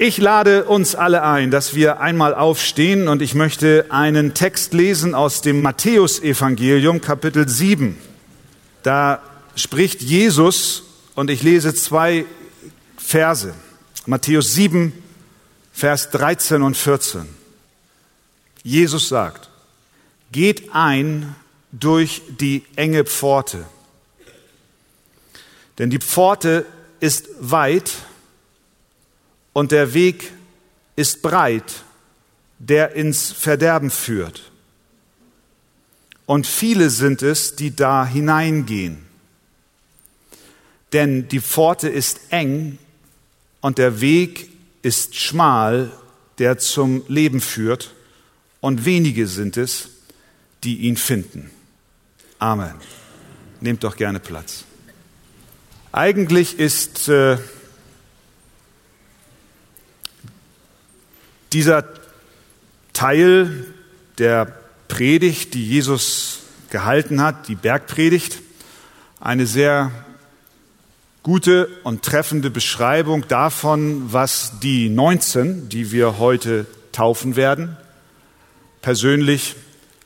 Ich lade uns alle ein, dass wir einmal aufstehen und ich möchte einen Text lesen aus dem Matthäusevangelium Kapitel 7. Da spricht Jesus und ich lese zwei Verse. Matthäus 7, Vers 13 und 14. Jesus sagt, geht ein durch die enge Pforte. Denn die Pforte ist weit und der Weg ist breit, der ins Verderben führt. Und viele sind es, die da hineingehen. Denn die Pforte ist eng und der Weg ist schmal, der zum Leben führt, und wenige sind es, die ihn finden. Amen. Nehmt doch gerne Platz. Eigentlich ist äh, Dieser Teil der Predigt, die Jesus gehalten hat, die Bergpredigt, eine sehr gute und treffende Beschreibung davon, was die 19, die wir heute taufen werden, persönlich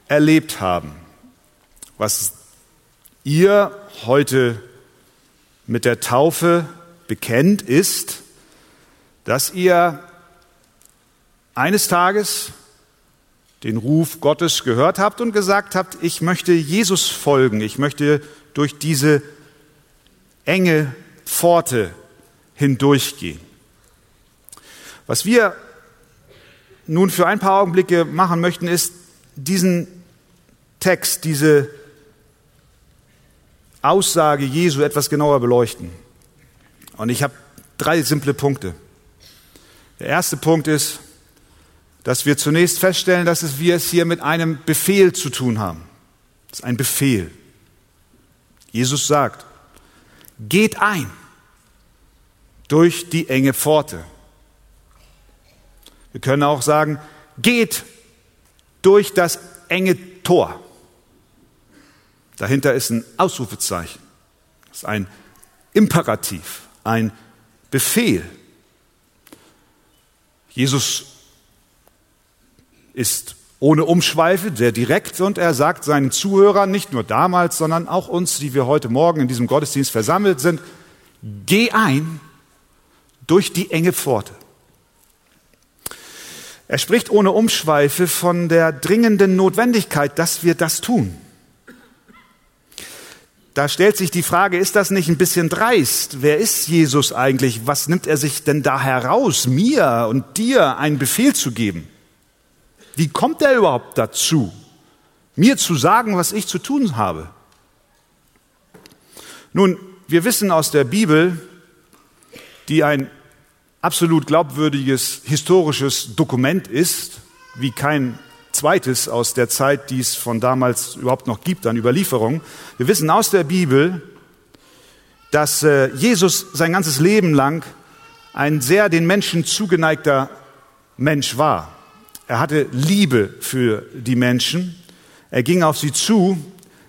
erlebt haben. Was ihr heute mit der Taufe bekennt, ist, dass ihr eines Tages den Ruf Gottes gehört habt und gesagt habt, ich möchte Jesus folgen, ich möchte durch diese enge Pforte hindurchgehen. Was wir nun für ein paar Augenblicke machen möchten, ist diesen Text, diese Aussage Jesu etwas genauer beleuchten. Und ich habe drei simple Punkte. Der erste Punkt ist, dass wir zunächst feststellen, dass wir es hier mit einem Befehl zu tun haben. Das ist ein Befehl. Jesus sagt, geht ein durch die enge Pforte. Wir können auch sagen, geht durch das enge Tor. Dahinter ist ein Ausrufezeichen. Das ist ein Imperativ, ein Befehl. Jesus ist ohne Umschweife, sehr direkt und er sagt seinen Zuhörern, nicht nur damals, sondern auch uns, die wir heute Morgen in diesem Gottesdienst versammelt sind, geh ein durch die enge Pforte. Er spricht ohne Umschweife von der dringenden Notwendigkeit, dass wir das tun. Da stellt sich die Frage, ist das nicht ein bisschen dreist? Wer ist Jesus eigentlich? Was nimmt er sich denn da heraus, mir und dir einen Befehl zu geben? Wie kommt er überhaupt dazu, mir zu sagen, was ich zu tun habe? Nun, wir wissen aus der Bibel, die ein absolut glaubwürdiges historisches Dokument ist, wie kein zweites aus der Zeit, die es von damals überhaupt noch gibt an Überlieferung. Wir wissen aus der Bibel, dass äh, Jesus sein ganzes Leben lang ein sehr den Menschen zugeneigter Mensch war. Er hatte Liebe für die Menschen. Er ging auf sie zu.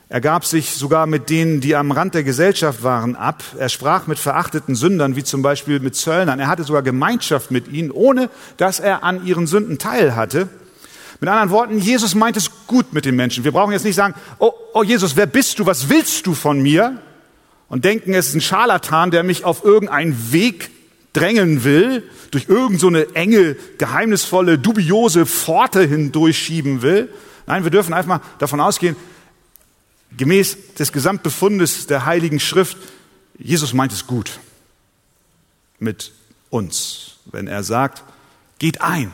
Er gab sich sogar mit denen, die am Rand der Gesellschaft waren, ab. Er sprach mit verachteten Sündern, wie zum Beispiel mit Zöllnern. Er hatte sogar Gemeinschaft mit ihnen, ohne dass er an ihren Sünden teil hatte. Mit anderen Worten, Jesus meint es gut mit den Menschen. Wir brauchen jetzt nicht sagen, oh, oh Jesus, wer bist du? Was willst du von mir? Und denken, es ist ein Scharlatan, der mich auf irgendeinen Weg drängen will, durch irgend so eine enge, geheimnisvolle, dubiose Pforte hindurchschieben will. Nein, wir dürfen einfach mal davon ausgehen, gemäß des Gesamtbefundes der Heiligen Schrift, Jesus meint es gut mit uns, wenn er sagt, geht ein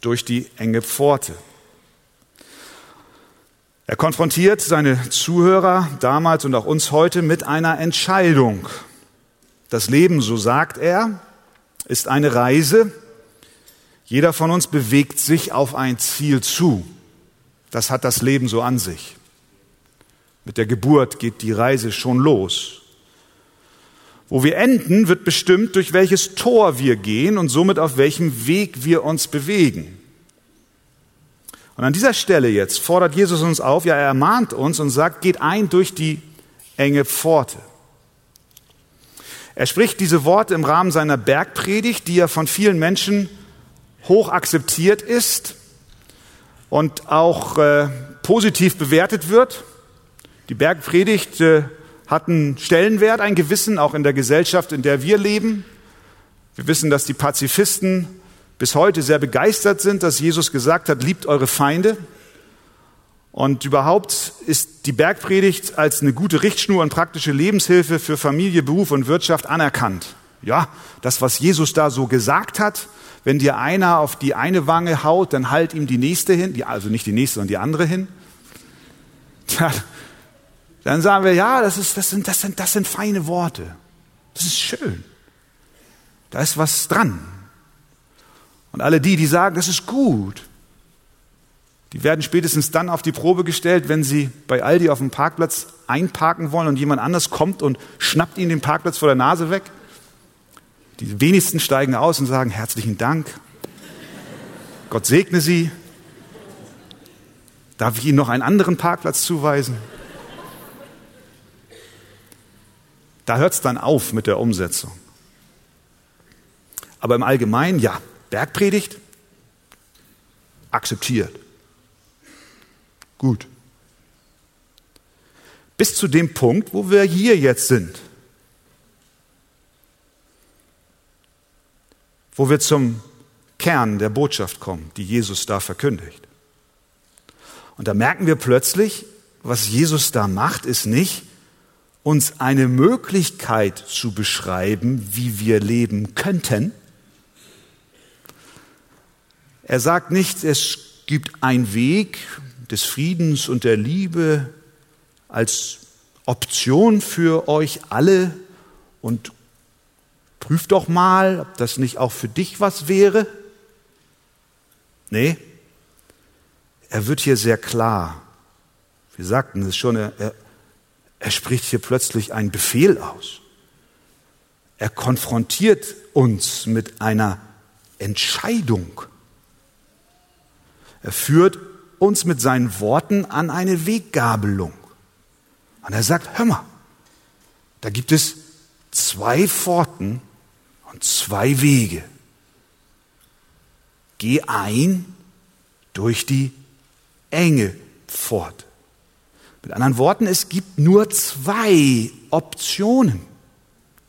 durch die enge Pforte. Er konfrontiert seine Zuhörer damals und auch uns heute mit einer Entscheidung. Das Leben, so sagt er, ist eine Reise. Jeder von uns bewegt sich auf ein Ziel zu. Das hat das Leben so an sich. Mit der Geburt geht die Reise schon los. Wo wir enden, wird bestimmt, durch welches Tor wir gehen und somit auf welchem Weg wir uns bewegen. Und an dieser Stelle jetzt fordert Jesus uns auf, ja, er ermahnt uns und sagt, geht ein durch die enge Pforte. Er spricht diese Worte im Rahmen seiner Bergpredigt, die ja von vielen Menschen hoch akzeptiert ist und auch äh, positiv bewertet wird. Die Bergpredigt äh, hat einen Stellenwert, einen gewissen, auch in der Gesellschaft, in der wir leben. Wir wissen, dass die Pazifisten bis heute sehr begeistert sind, dass Jesus gesagt hat, liebt eure Feinde. Und überhaupt ist die Bergpredigt als eine gute Richtschnur und praktische Lebenshilfe für Familie, Beruf und Wirtschaft anerkannt. Ja, das, was Jesus da so gesagt hat, wenn dir einer auf die eine Wange haut, dann halt ihm die nächste hin, die, also nicht die nächste, sondern die andere hin. Tja, dann sagen wir, ja, das, ist, das, sind, das, sind, das sind feine Worte. Das ist schön. Da ist was dran. Und alle die, die sagen, das ist gut, die werden spätestens dann auf die Probe gestellt, wenn sie bei Aldi auf dem Parkplatz einparken wollen und jemand anders kommt und schnappt ihnen den Parkplatz vor der Nase weg. Die wenigsten steigen aus und sagen herzlichen Dank. Gott segne Sie. Darf ich Ihnen noch einen anderen Parkplatz zuweisen? Da hört es dann auf mit der Umsetzung. Aber im Allgemeinen, ja, Bergpredigt, akzeptiert. Gut. Bis zu dem Punkt, wo wir hier jetzt sind. Wo wir zum Kern der Botschaft kommen, die Jesus da verkündigt. Und da merken wir plötzlich, was Jesus da macht, ist nicht, uns eine Möglichkeit zu beschreiben, wie wir leben könnten. Er sagt nicht, es gibt einen Weg des Friedens und der Liebe als Option für euch alle und prüft doch mal, ob das nicht auch für dich was wäre. Nee, er wird hier sehr klar. Wir sagten es schon, er, er, er spricht hier plötzlich einen Befehl aus. Er konfrontiert uns mit einer Entscheidung. Er führt uns mit seinen Worten an eine Weggabelung. Und er sagt, hör mal, da gibt es zwei Pforten und zwei Wege. Geh ein durch die enge Pforte. Mit anderen Worten, es gibt nur zwei Optionen.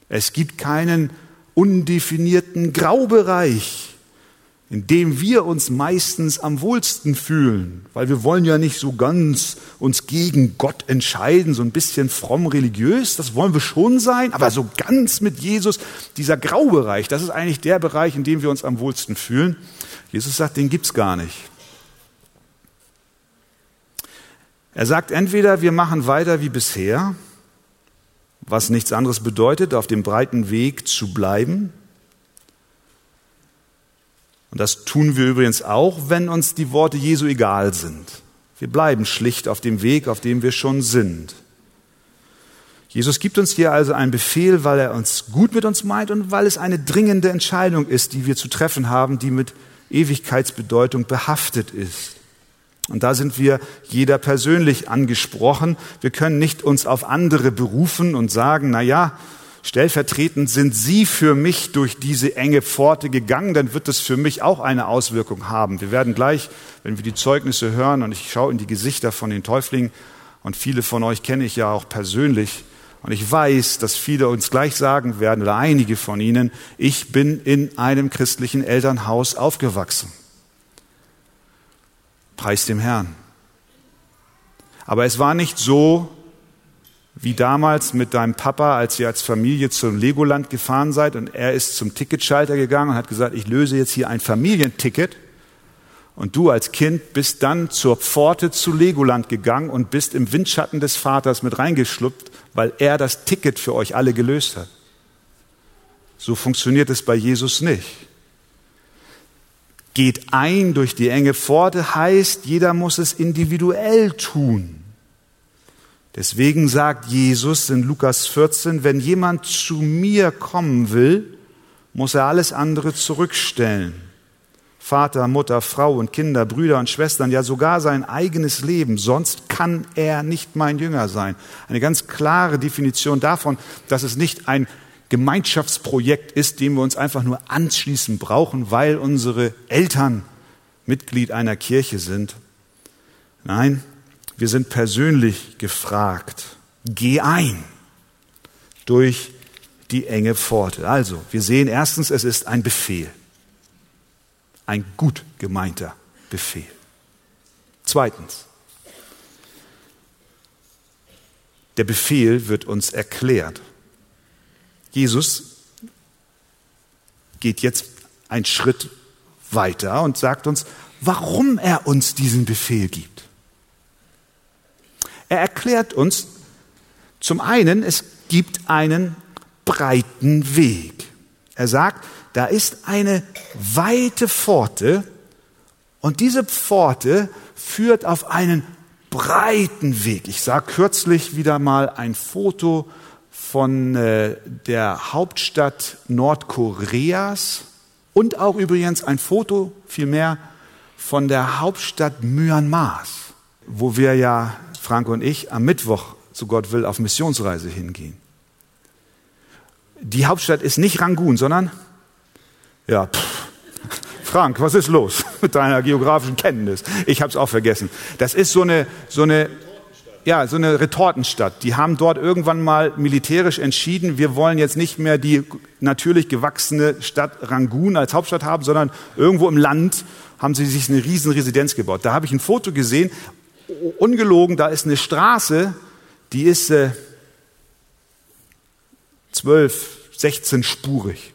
Es gibt keinen undefinierten Graubereich, in dem wir uns meistens am wohlsten fühlen, weil wir wollen ja nicht so ganz uns gegen Gott entscheiden, so ein bisschen fromm religiös, das wollen wir schon sein, aber so ganz mit Jesus, dieser Graubereich, das ist eigentlich der Bereich, in dem wir uns am wohlsten fühlen. Jesus sagt, den gibt's gar nicht. Er sagt entweder, wir machen weiter wie bisher, was nichts anderes bedeutet, auf dem breiten Weg zu bleiben. Und das tun wir übrigens auch, wenn uns die Worte Jesu egal sind. Wir bleiben schlicht auf dem Weg, auf dem wir schon sind. Jesus gibt uns hier also einen Befehl, weil er uns gut mit uns meint und weil es eine dringende Entscheidung ist, die wir zu treffen haben, die mit Ewigkeitsbedeutung behaftet ist. Und da sind wir jeder persönlich angesprochen. Wir können nicht uns auf andere berufen und sagen, na ja, stellvertretend sind Sie für mich durch diese enge Pforte gegangen, dann wird es für mich auch eine Auswirkung haben. Wir werden gleich, wenn wir die Zeugnisse hören, und ich schaue in die Gesichter von den Täuflingen, und viele von euch kenne ich ja auch persönlich, und ich weiß, dass viele uns gleich sagen werden, oder einige von ihnen, ich bin in einem christlichen Elternhaus aufgewachsen. Preis dem Herrn. Aber es war nicht so, wie damals mit deinem Papa, als ihr als Familie zum Legoland gefahren seid und er ist zum Ticketschalter gegangen und hat gesagt, ich löse jetzt hier ein Familienticket. Und du als Kind bist dann zur Pforte zu Legoland gegangen und bist im Windschatten des Vaters mit reingeschluppt, weil er das Ticket für euch alle gelöst hat. So funktioniert es bei Jesus nicht geht ein durch die enge Pforte heißt, jeder muss es individuell tun. Deswegen sagt Jesus in Lukas 14, wenn jemand zu mir kommen will, muss er alles andere zurückstellen. Vater, Mutter, Frau und Kinder, Brüder und Schwestern, ja sogar sein eigenes Leben. Sonst kann er nicht mein Jünger sein. Eine ganz klare Definition davon, dass es nicht ein Gemeinschaftsprojekt ist, dem wir uns einfach nur anschließen brauchen, weil unsere Eltern Mitglied einer Kirche sind. Nein, wir sind persönlich gefragt. Geh ein durch die enge Pforte. Also, wir sehen erstens, es ist ein Befehl. Ein gut gemeinter Befehl. Zweitens, der Befehl wird uns erklärt. Jesus geht jetzt einen Schritt weiter und sagt uns, warum er uns diesen Befehl gibt. Er erklärt uns zum einen, es gibt einen breiten Weg. Er sagt, da ist eine weite Pforte und diese Pforte führt auf einen breiten Weg. Ich sah kürzlich wieder mal ein Foto von äh, der Hauptstadt Nordkoreas und auch übrigens ein Foto vielmehr von der Hauptstadt Myanmars, wo wir ja, Frank und ich, am Mittwoch, so Gott will, auf Missionsreise hingehen. Die Hauptstadt ist nicht Rangoon, sondern, ja, pff, Frank, was ist los mit deiner geografischen Kenntnis? Ich habe es auch vergessen. Das ist so eine, so eine ja, so eine Retortenstadt. Die haben dort irgendwann mal militärisch entschieden, wir wollen jetzt nicht mehr die natürlich gewachsene Stadt Rangoon als Hauptstadt haben, sondern irgendwo im Land haben sie sich eine riesen Residenz gebaut. Da habe ich ein Foto gesehen, ungelogen, da ist eine Straße, die ist äh, 12, 16 spurig.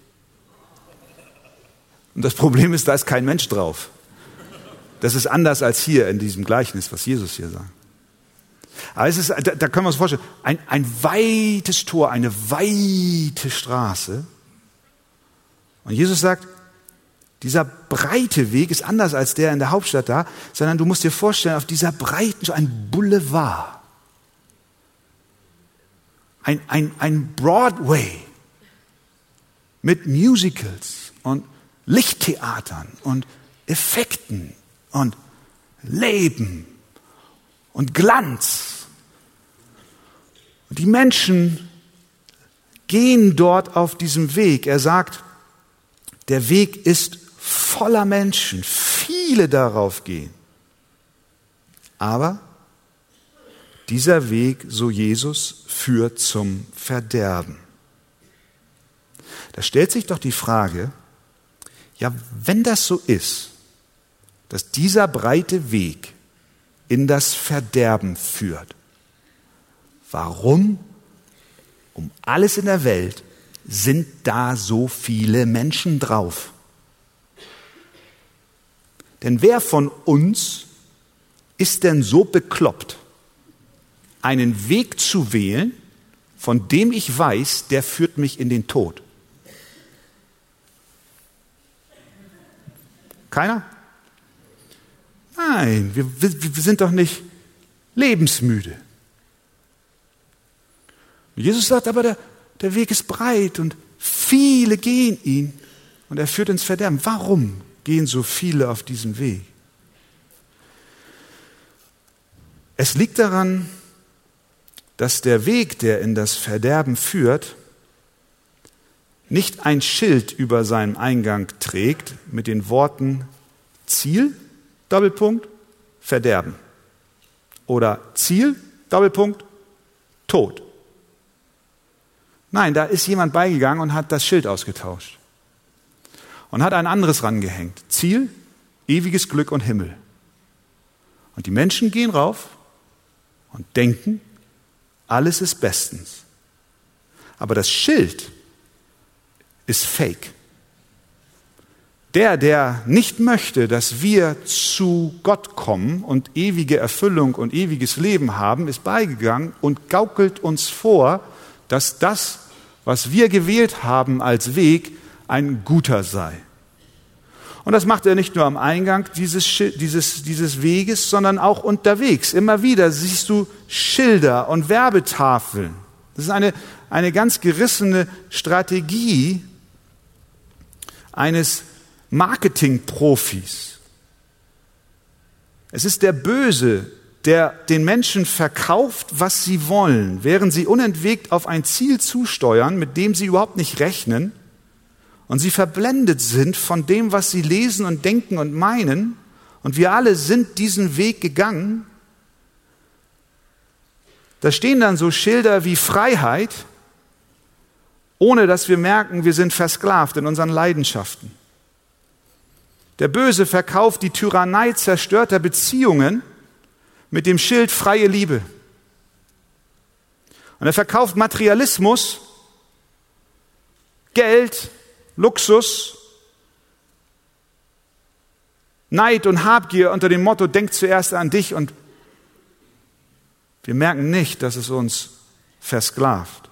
Und das Problem ist, da ist kein Mensch drauf. Das ist anders als hier in diesem Gleichnis, was Jesus hier sagt. Aber es ist, da, da können wir uns vorstellen, ein, ein weites Tor, eine weite Straße. Und Jesus sagt, dieser breite Weg ist anders als der in der Hauptstadt da, sondern du musst dir vorstellen, auf dieser breiten, so ein Boulevard. Ein, ein, ein Broadway mit Musicals und Lichttheatern und Effekten und Leben und Glanz. Und die Menschen gehen dort auf diesem Weg. Er sagt, der Weg ist voller Menschen, viele darauf gehen. Aber dieser Weg, so Jesus, führt zum Verderben. Da stellt sich doch die Frage, ja, wenn das so ist, dass dieser breite Weg in das Verderben führt. Warum um alles in der Welt sind da so viele Menschen drauf? Denn wer von uns ist denn so bekloppt, einen Weg zu wählen, von dem ich weiß, der führt mich in den Tod? Keiner? Nein, wir, wir sind doch nicht lebensmüde. Jesus sagt aber, der, der Weg ist breit und viele gehen ihn und er führt ins Verderben. Warum gehen so viele auf diesem Weg? Es liegt daran, dass der Weg, der in das Verderben führt, nicht ein Schild über seinem Eingang trägt mit den Worten Ziel, Doppelpunkt, Verderben. Oder Ziel, Doppelpunkt, Tod. Nein, da ist jemand beigegangen und hat das Schild ausgetauscht. Und hat ein anderes rangehängt. Ziel, ewiges Glück und Himmel. Und die Menschen gehen rauf und denken, alles ist bestens. Aber das Schild ist fake. Der, der nicht möchte, dass wir zu Gott kommen und ewige Erfüllung und ewiges Leben haben, ist beigegangen und gaukelt uns vor, dass das, was wir gewählt haben als Weg, ein guter sei. Und das macht er nicht nur am Eingang dieses, dieses, dieses Weges, sondern auch unterwegs. Immer wieder siehst du Schilder und Werbetafeln. Das ist eine, eine ganz gerissene Strategie eines Marketingprofis. Es ist der Böse, der den Menschen verkauft, was sie wollen, während sie unentwegt auf ein Ziel zusteuern, mit dem sie überhaupt nicht rechnen und sie verblendet sind von dem, was sie lesen und denken und meinen, und wir alle sind diesen Weg gegangen, da stehen dann so Schilder wie Freiheit, ohne dass wir merken, wir sind versklavt in unseren Leidenschaften. Der Böse verkauft die Tyrannei zerstörter Beziehungen mit dem Schild freie Liebe. Und er verkauft Materialismus, Geld, Luxus, Neid und Habgier unter dem Motto, denk zuerst an dich und wir merken nicht, dass es uns versklavt.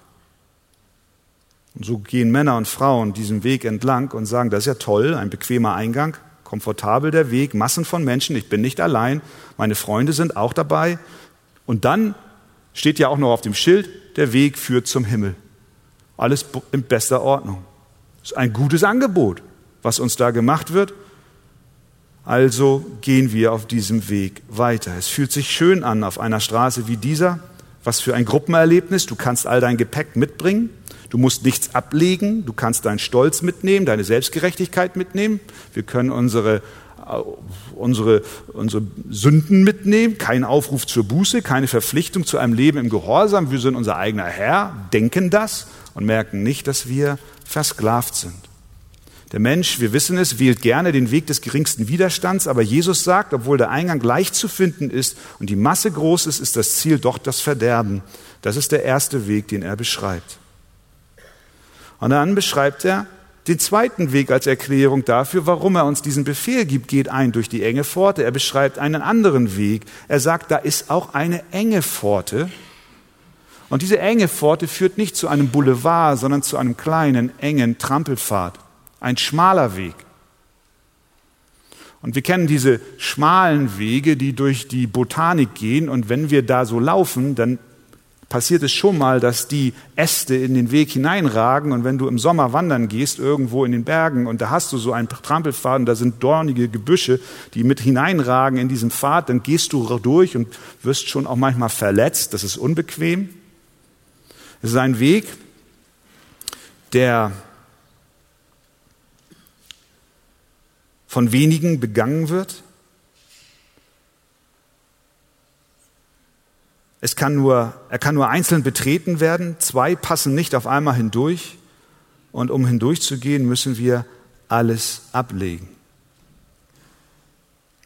Und so gehen Männer und Frauen diesen Weg entlang und sagen, das ist ja toll, ein bequemer Eingang, komfortabel der Weg, Massen von Menschen, ich bin nicht allein, meine Freunde sind auch dabei. Und dann steht ja auch noch auf dem Schild, der Weg führt zum Himmel. Alles in bester Ordnung. Ist ein gutes Angebot, was uns da gemacht wird. Also gehen wir auf diesem Weg weiter. Es fühlt sich schön an auf einer Straße wie dieser. Was für ein Gruppenerlebnis. Du kannst all dein Gepäck mitbringen. Du musst nichts ablegen. Du kannst deinen Stolz mitnehmen, deine Selbstgerechtigkeit mitnehmen. Wir können unsere, äh, unsere, unsere Sünden mitnehmen. Kein Aufruf zur Buße, keine Verpflichtung zu einem Leben im Gehorsam. Wir sind unser eigener Herr, denken das und merken nicht, dass wir versklavt sind. Der Mensch, wir wissen es, wählt gerne den Weg des geringsten Widerstands, aber Jesus sagt, obwohl der Eingang leicht zu finden ist und die Masse groß ist, ist das Ziel doch das Verderben. Das ist der erste Weg, den er beschreibt. Und dann beschreibt er den zweiten Weg als Erklärung dafür, warum er uns diesen Befehl gibt, geht ein durch die enge Pforte. Er beschreibt einen anderen Weg. Er sagt, da ist auch eine enge Pforte. Und diese enge Pforte führt nicht zu einem Boulevard, sondern zu einem kleinen, engen Trampelpfad ein schmaler Weg. Und wir kennen diese schmalen Wege, die durch die Botanik gehen. Und wenn wir da so laufen, dann passiert es schon mal, dass die Äste in den Weg hineinragen. Und wenn du im Sommer wandern gehst, irgendwo in den Bergen, und da hast du so einen Trampelpfad und da sind dornige Gebüsche, die mit hineinragen in diesen Pfad, dann gehst du durch und wirst schon auch manchmal verletzt. Das ist unbequem. Es ist ein Weg, der von wenigen begangen wird? Es kann nur, er kann nur einzeln betreten werden. Zwei passen nicht auf einmal hindurch. Und um hindurchzugehen, müssen wir alles ablegen.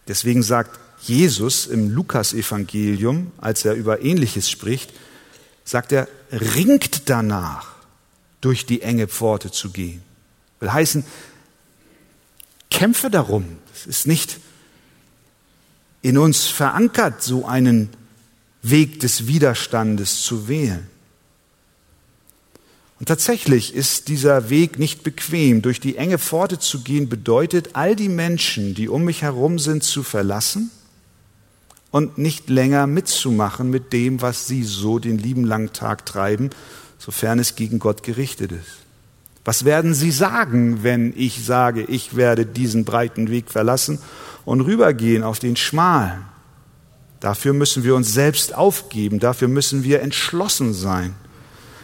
Deswegen sagt Jesus im Lukasevangelium, als er über Ähnliches spricht, sagt er, ringt danach, durch die enge Pforte zu gehen. Will heißen, kämpfe darum. Es ist nicht in uns verankert, so einen Weg des Widerstandes zu wählen. Und tatsächlich ist dieser Weg nicht bequem. Durch die enge Pforte zu gehen bedeutet, all die Menschen, die um mich herum sind, zu verlassen und nicht länger mitzumachen mit dem, was sie so den lieben langen Tag treiben, sofern es gegen Gott gerichtet ist. Was werden sie sagen, wenn ich sage, ich werde diesen breiten Weg verlassen und rübergehen auf den schmalen? Dafür müssen wir uns selbst aufgeben, dafür müssen wir entschlossen sein.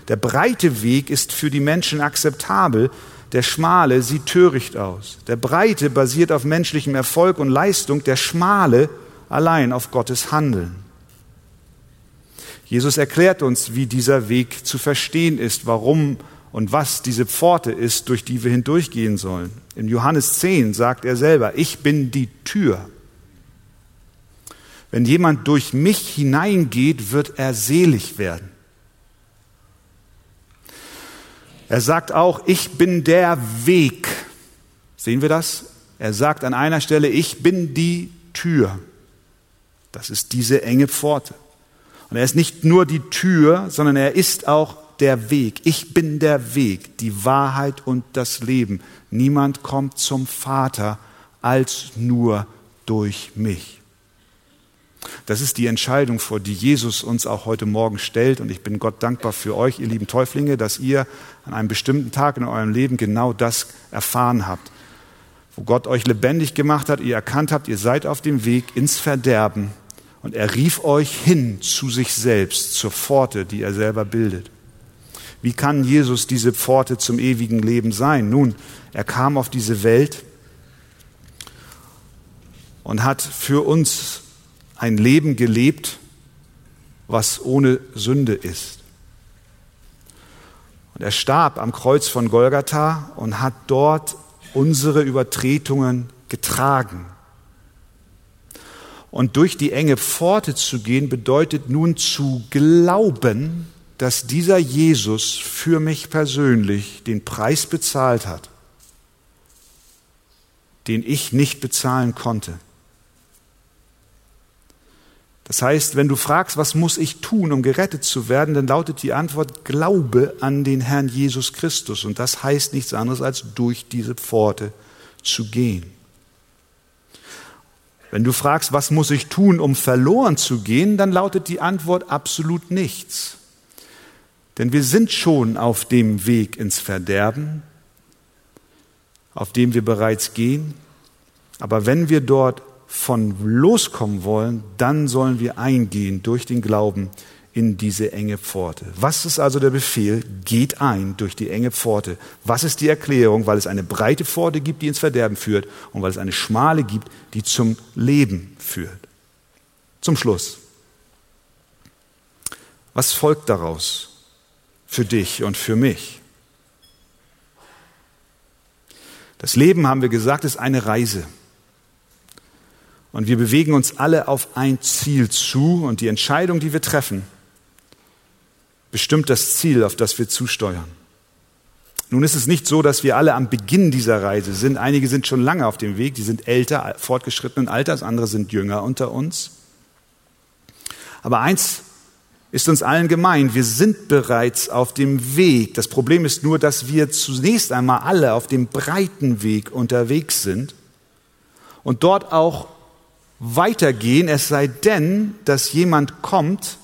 Der breite Weg ist für die Menschen akzeptabel, der schmale sieht töricht aus. Der breite basiert auf menschlichem Erfolg und Leistung, der schmale allein auf Gottes Handeln. Jesus erklärt uns, wie dieser Weg zu verstehen ist, warum und was diese Pforte ist, durch die wir hindurchgehen sollen. In Johannes 10 sagt er selber, ich bin die Tür. Wenn jemand durch mich hineingeht, wird er selig werden. Er sagt auch, ich bin der Weg. Sehen wir das? Er sagt an einer Stelle, ich bin die Tür. Das ist diese enge Pforte. Und er ist nicht nur die Tür, sondern er ist auch der Weg. Ich bin der Weg, die Wahrheit und das Leben. Niemand kommt zum Vater als nur durch mich. Das ist die Entscheidung, vor die Jesus uns auch heute Morgen stellt. Und ich bin Gott dankbar für euch, ihr lieben Täuflinge, dass ihr an einem bestimmten Tag in eurem Leben genau das erfahren habt. Wo Gott euch lebendig gemacht hat, ihr erkannt habt, ihr seid auf dem Weg ins Verderben Und er rief euch hin zu sich selbst, zur Pforte, die er selber bildet. Wie kann Jesus diese Pforte zum ewigen Leben sein? Nun, er kam auf diese Welt und hat für uns ein Leben gelebt, was ohne Sünde ist. Und er starb am Kreuz von Golgatha und hat dort unsere Übertretungen getragen. Und durch die enge Pforte zu gehen bedeutet nun zu glauben, dass dieser Jesus für mich persönlich den Preis bezahlt hat, den ich nicht bezahlen konnte. Das heißt, wenn du fragst, was muss ich tun, um gerettet zu werden, dann lautet die Antwort, glaube an den Herrn Jesus Christus. Und das heißt nichts anderes, als durch diese Pforte zu gehen. Wenn du fragst, was muss ich tun, um verloren zu gehen, dann lautet die Antwort absolut nichts. Denn wir sind schon auf dem Weg ins Verderben, auf dem wir bereits gehen. Aber wenn wir dort von loskommen wollen, dann sollen wir eingehen durch den Glauben in diese enge Pforte. Was ist also der Befehl? Geht ein durch die enge Pforte. Was ist die Erklärung? Weil es eine breite Pforte gibt, die ins Verderben führt und weil es eine schmale gibt, die zum Leben führt. Zum Schluss. Was folgt daraus für dich und für mich? Das Leben, haben wir gesagt, ist eine Reise. Und wir bewegen uns alle auf ein Ziel zu und die Entscheidung, die wir treffen, bestimmt das Ziel, auf das wir zusteuern. Nun ist es nicht so, dass wir alle am Beginn dieser Reise sind. Einige sind schon lange auf dem Weg, die sind älter, fortgeschrittenen Alters, andere sind jünger unter uns. Aber eins ist uns allen gemein, wir sind bereits auf dem Weg. Das Problem ist nur, dass wir zunächst einmal alle auf dem breiten Weg unterwegs sind und dort auch weitergehen, es sei denn, dass jemand kommt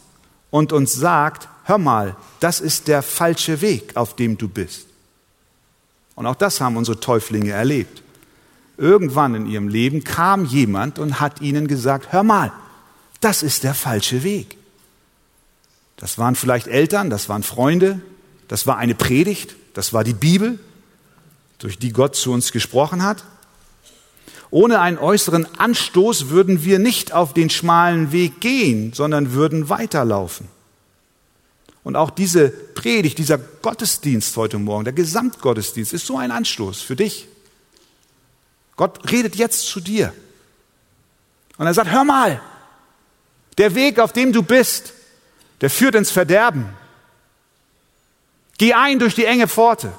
und uns sagt, hör mal, das ist der falsche Weg, auf dem du bist. Und auch das haben unsere Täuflinge erlebt. Irgendwann in ihrem Leben kam jemand und hat ihnen gesagt, hör mal, das ist der falsche Weg. Das waren vielleicht Eltern, das waren Freunde, das war eine Predigt, das war die Bibel, durch die Gott zu uns gesprochen hat. Ohne einen äußeren Anstoß würden wir nicht auf den schmalen Weg gehen, sondern würden weiterlaufen. Und auch diese Predigt, dieser Gottesdienst heute Morgen, der Gesamtgottesdienst, ist so ein Anstoß für dich. Gott redet jetzt zu dir. Und er sagt, hör mal, der Weg, auf dem du bist, der führt ins Verderben. Geh ein durch die enge Pforte.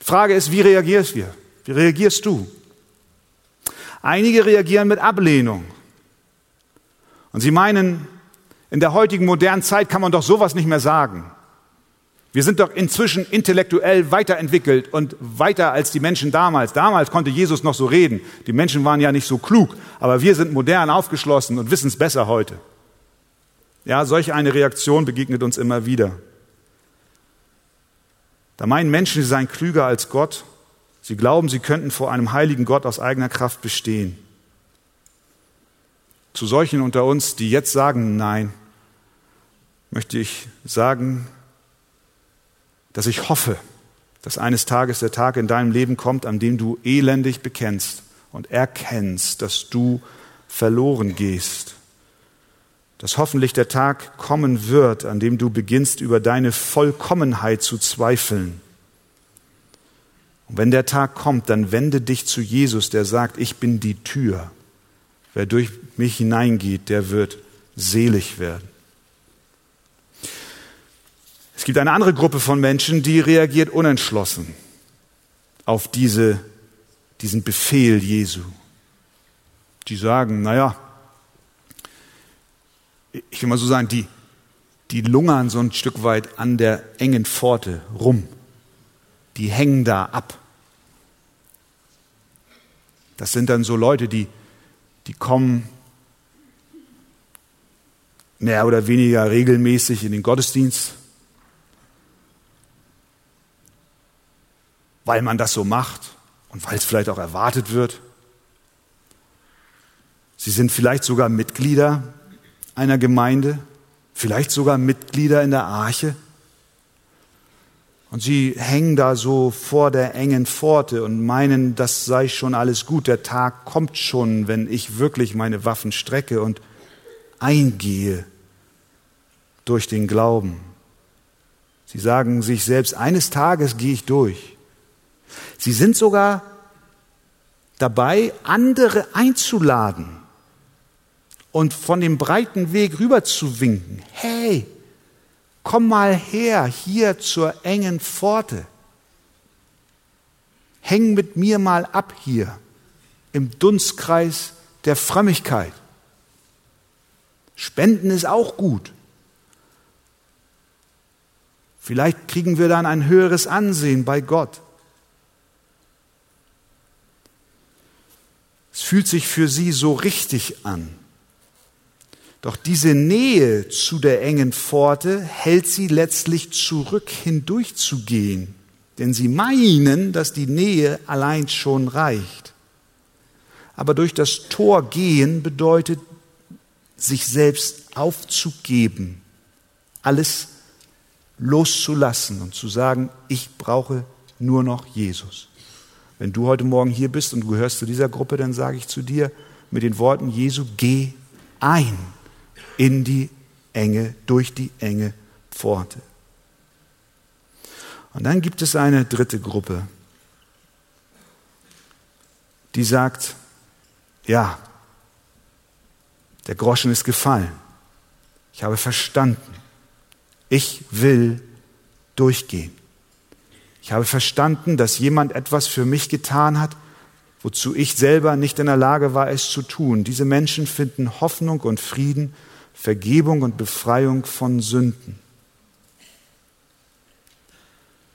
Die Frage ist, wie reagierst wir? Wie reagierst du? Einige reagieren mit Ablehnung. Und sie meinen, in der heutigen modernen Zeit kann man doch sowas nicht mehr sagen. Wir sind doch inzwischen intellektuell weiterentwickelt und weiter als die Menschen damals. Damals konnte Jesus noch so reden. Die Menschen waren ja nicht so klug, aber wir sind modern aufgeschlossen und wissen es besser heute. Ja, solch eine Reaktion begegnet uns immer wieder. Da meinen Menschen, sie seien klüger als Gott Sie glauben, sie könnten vor einem heiligen Gott aus eigener Kraft bestehen. Zu solchen unter uns, die jetzt sagen Nein, möchte ich sagen, dass ich hoffe, dass eines Tages der Tag in deinem Leben kommt, an dem du elendig bekennst und erkennst, dass du verloren gehst. Dass hoffentlich der Tag kommen wird, an dem du beginnst, über deine Vollkommenheit zu zweifeln und wenn der Tag kommt, dann wende dich zu Jesus, der sagt, ich bin die Tür. Wer durch mich hineingeht, der wird selig werden. Es gibt eine andere Gruppe von Menschen, die reagiert unentschlossen auf diese, diesen Befehl Jesu. Die sagen, naja, ich will mal so sagen, die, die lungern so ein Stück weit an der engen Pforte rum die hängen da ab. Das sind dann so Leute, die, die kommen mehr oder weniger regelmäßig in den Gottesdienst, weil man das so macht und weil es vielleicht auch erwartet wird. Sie sind vielleicht sogar Mitglieder einer Gemeinde, vielleicht sogar Mitglieder in der Arche. Und sie hängen da so vor der engen Pforte und meinen, das sei schon alles gut. Der Tag kommt schon, wenn ich wirklich meine Waffen strecke und eingehe durch den Glauben. Sie sagen sich selbst, eines Tages gehe ich durch. Sie sind sogar dabei, andere einzuladen und von dem breiten Weg rüber zu winken. Hey, komm mal her, hier zur engen Pforte. Häng mit mir mal ab hier im Dunstkreis der Frömmigkeit. Spenden ist auch gut. Vielleicht kriegen wir dann ein höheres Ansehen bei Gott. Es fühlt sich für sie so richtig an. Doch diese Nähe zu der engen Pforte hält sie letztlich zurück, hindurchzugehen. Denn sie meinen, dass die Nähe allein schon reicht. Aber durch das Tor gehen bedeutet, sich selbst aufzugeben, alles loszulassen und zu sagen, ich brauche nur noch Jesus. Wenn du heute Morgen hier bist und gehörst zu dieser Gruppe, dann sage ich zu dir mit den Worten Jesu, geh ein in die enge, durch die enge Pforte. Und dann gibt es eine dritte Gruppe, die sagt, ja, der Groschen ist gefallen. Ich habe verstanden. Ich will durchgehen. Ich habe verstanden, dass jemand etwas für mich getan hat, wozu ich selber nicht in der Lage war, es zu tun. Diese Menschen finden Hoffnung und Frieden Vergebung und Befreiung von Sünden.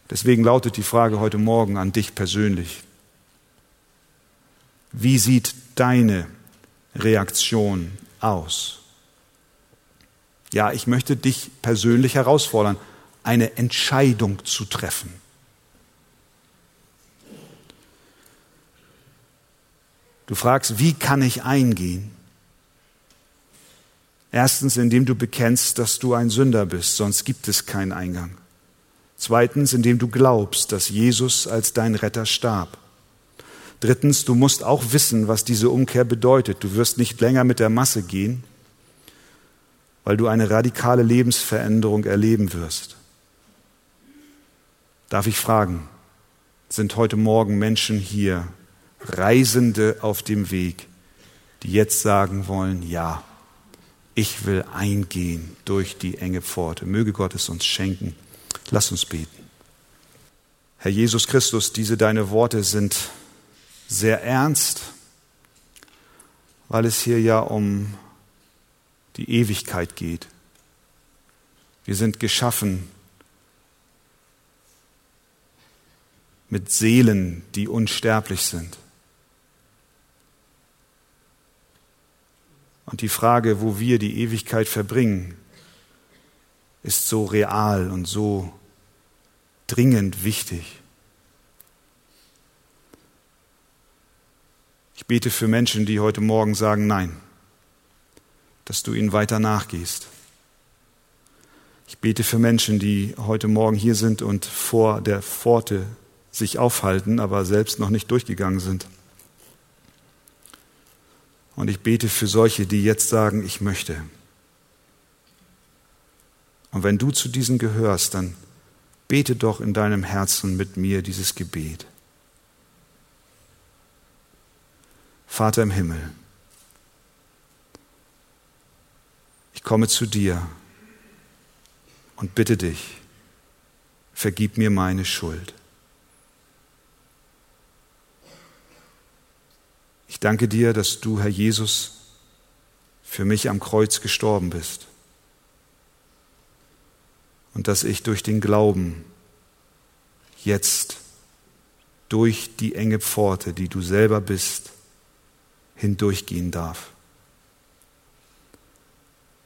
Deswegen lautet die Frage heute Morgen an dich persönlich. Wie sieht deine Reaktion aus? Ja, ich möchte dich persönlich herausfordern, eine Entscheidung zu treffen. Du fragst, wie kann ich eingehen? Erstens, indem du bekennst, dass du ein Sünder bist, sonst gibt es keinen Eingang. Zweitens, indem du glaubst, dass Jesus als dein Retter starb. Drittens, du musst auch wissen, was diese Umkehr bedeutet. Du wirst nicht länger mit der Masse gehen, weil du eine radikale Lebensveränderung erleben wirst. Darf ich fragen, sind heute Morgen Menschen hier, Reisende auf dem Weg, die jetzt sagen wollen, ja, ich will eingehen durch die enge Pforte. Möge Gott es uns schenken. Lass uns beten. Herr Jesus Christus, diese deine Worte sind sehr ernst, weil es hier ja um die Ewigkeit geht. Wir sind geschaffen mit Seelen, die unsterblich sind. Und die Frage, wo wir die Ewigkeit verbringen, ist so real und so dringend wichtig. Ich bete für Menschen, die heute Morgen sagen Nein, dass du ihnen weiter nachgehst. Ich bete für Menschen, die heute Morgen hier sind und vor der Pforte sich aufhalten, aber selbst noch nicht durchgegangen sind. Und ich bete für solche, die jetzt sagen, ich möchte. Und wenn du zu diesen gehörst, dann bete doch in deinem Herzen mit mir dieses Gebet. Vater im Himmel, ich komme zu dir und bitte dich, vergib mir meine Schuld. Danke dir, dass du, Herr Jesus, für mich am Kreuz gestorben bist und dass ich durch den Glauben jetzt durch die enge Pforte, die du selber bist, hindurchgehen darf.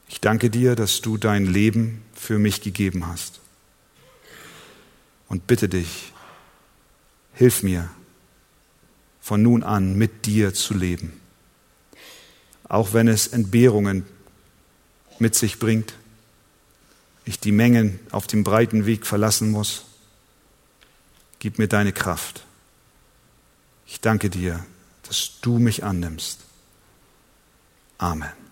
Ich danke dir, dass du dein Leben für mich gegeben hast. Und bitte dich, hilf mir, von nun an mit dir zu leben. auch wenn es Entbehrungen mit sich bringt, ich die Mengen auf dem breiten Weg verlassen muss. Gib mir deine Kraft. Ich danke dir, dass du mich annimmst. Amen.